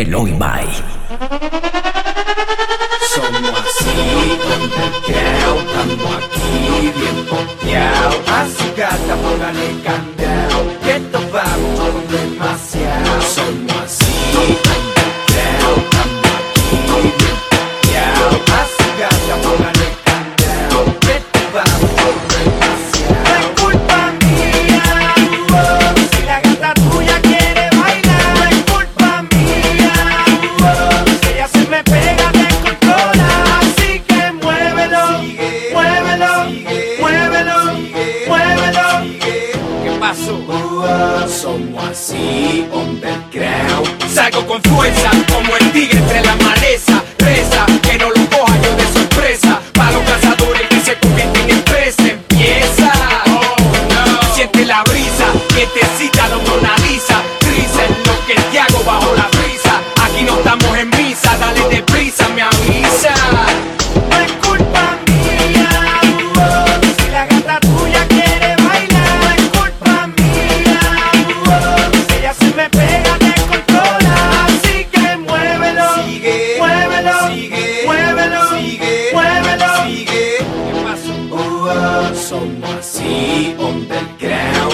Eloy Mai. Somos así, tantequeao, estamos aquí, bien pompeao. A su gata póngale candeo, que esto va mucho Some want sea on the ground,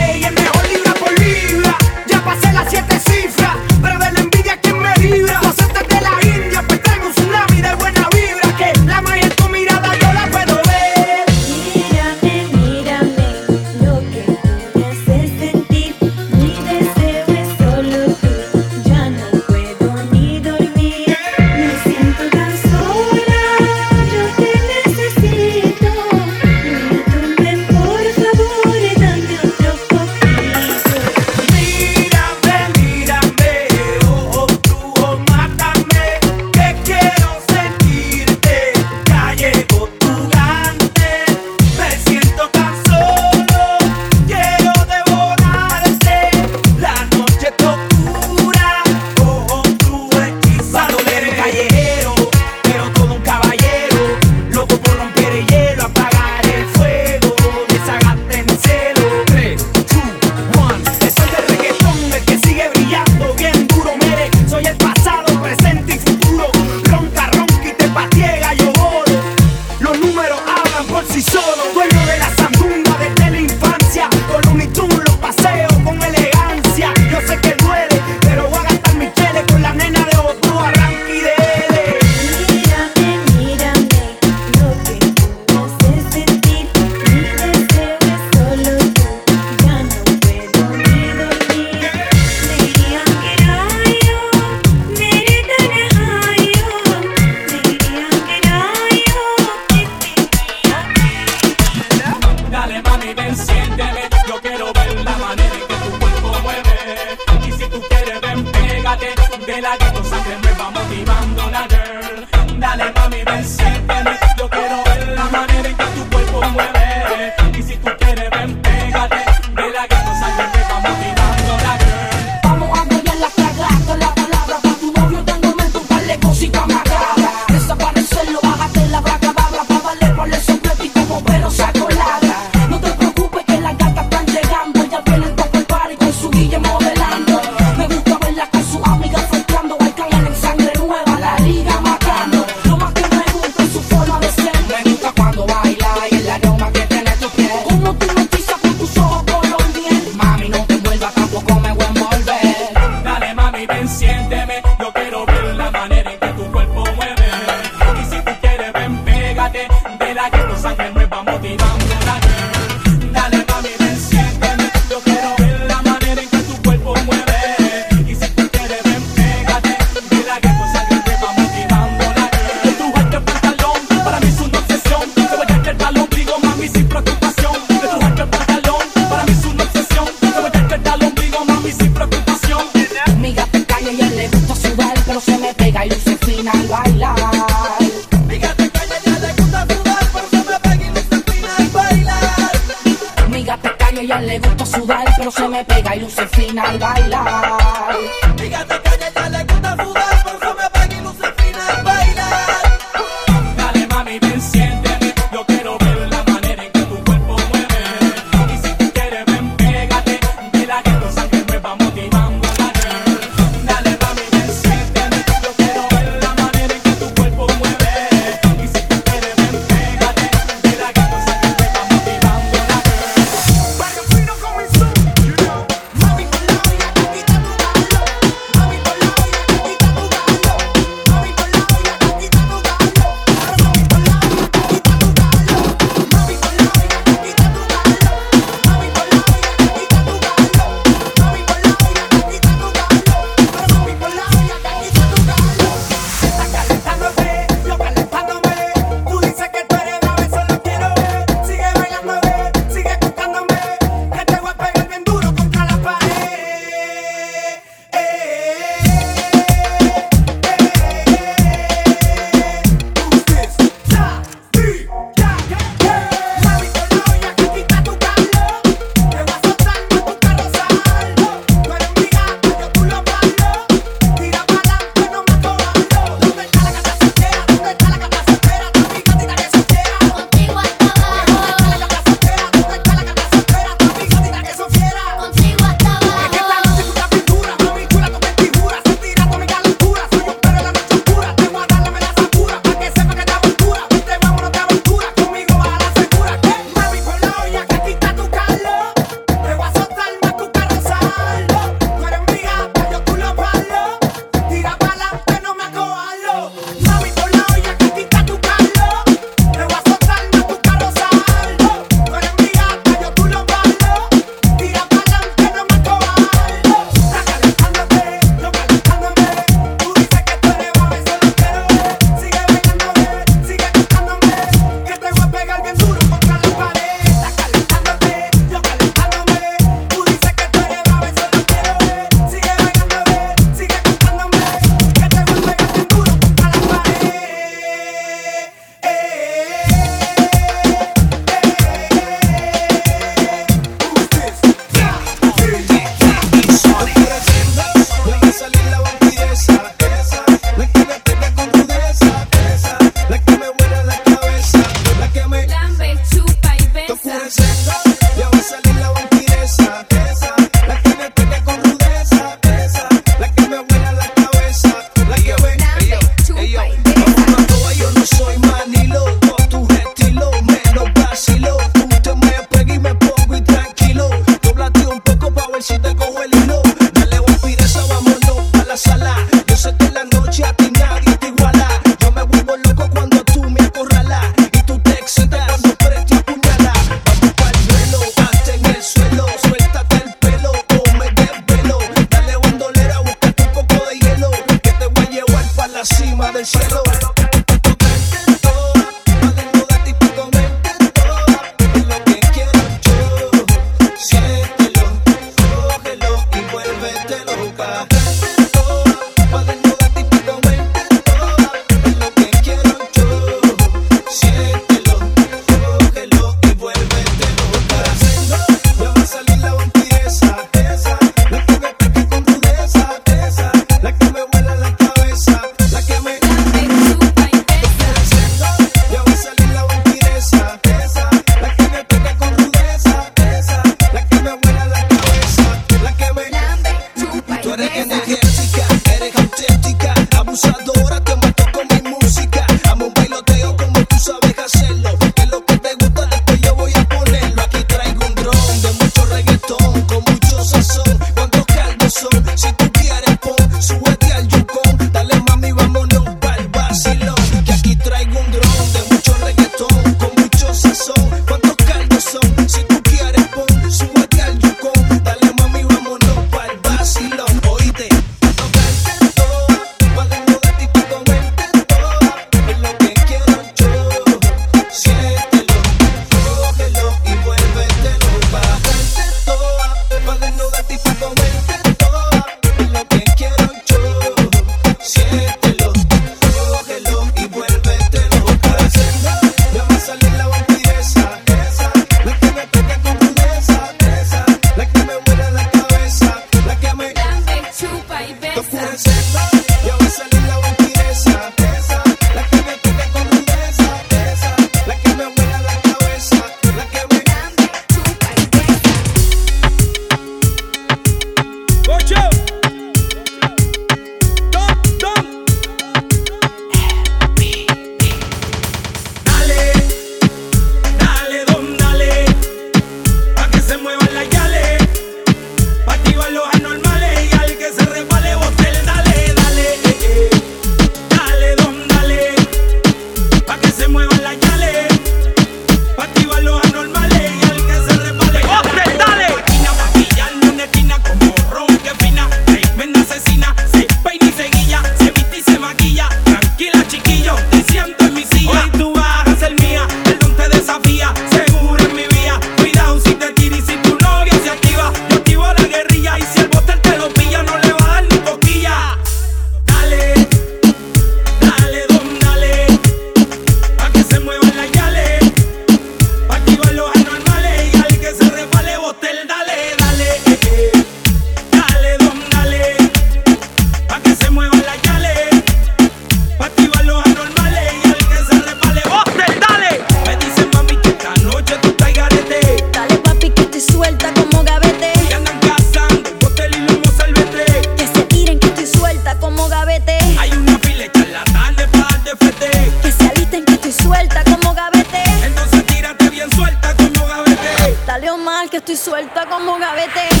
suelta como gavete.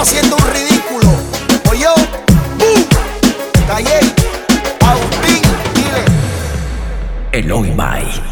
haciendo un ridículo. Oye, ¡Bum! Taller, Agustín, dile. Eloy Mai.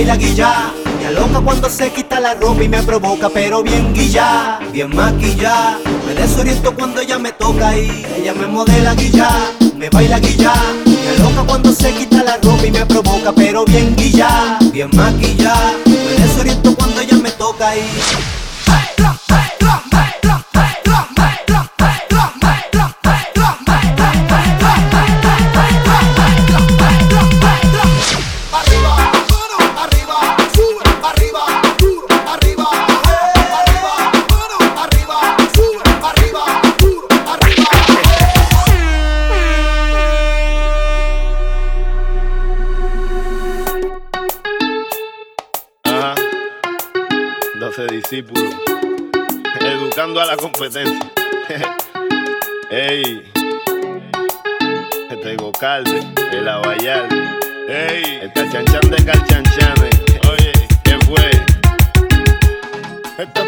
baila guilla. Me aloca cuando se quita la ropa y me provoca, pero bien guilla, bien maquilla. Me desoriento cuando ella me toca y ella me modela guilla. Me baila guilla, me aloca cuando se quita la ropa y me provoca, pero bien guilla, bien maquilla. Me desoriento cuando ella me toca y competencia. Pues, Ey, este es Gocalde, el Abayal. Ey, el Calchanchan de Calchanchan. Oye, ¿qué fue? Esta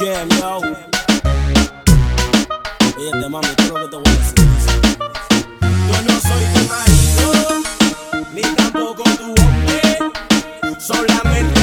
jam, yo. Fíjate, mami, ¿qué lo que te voy a decir? Yo no soy tu marido, ni tampoco tu hombre, solamente.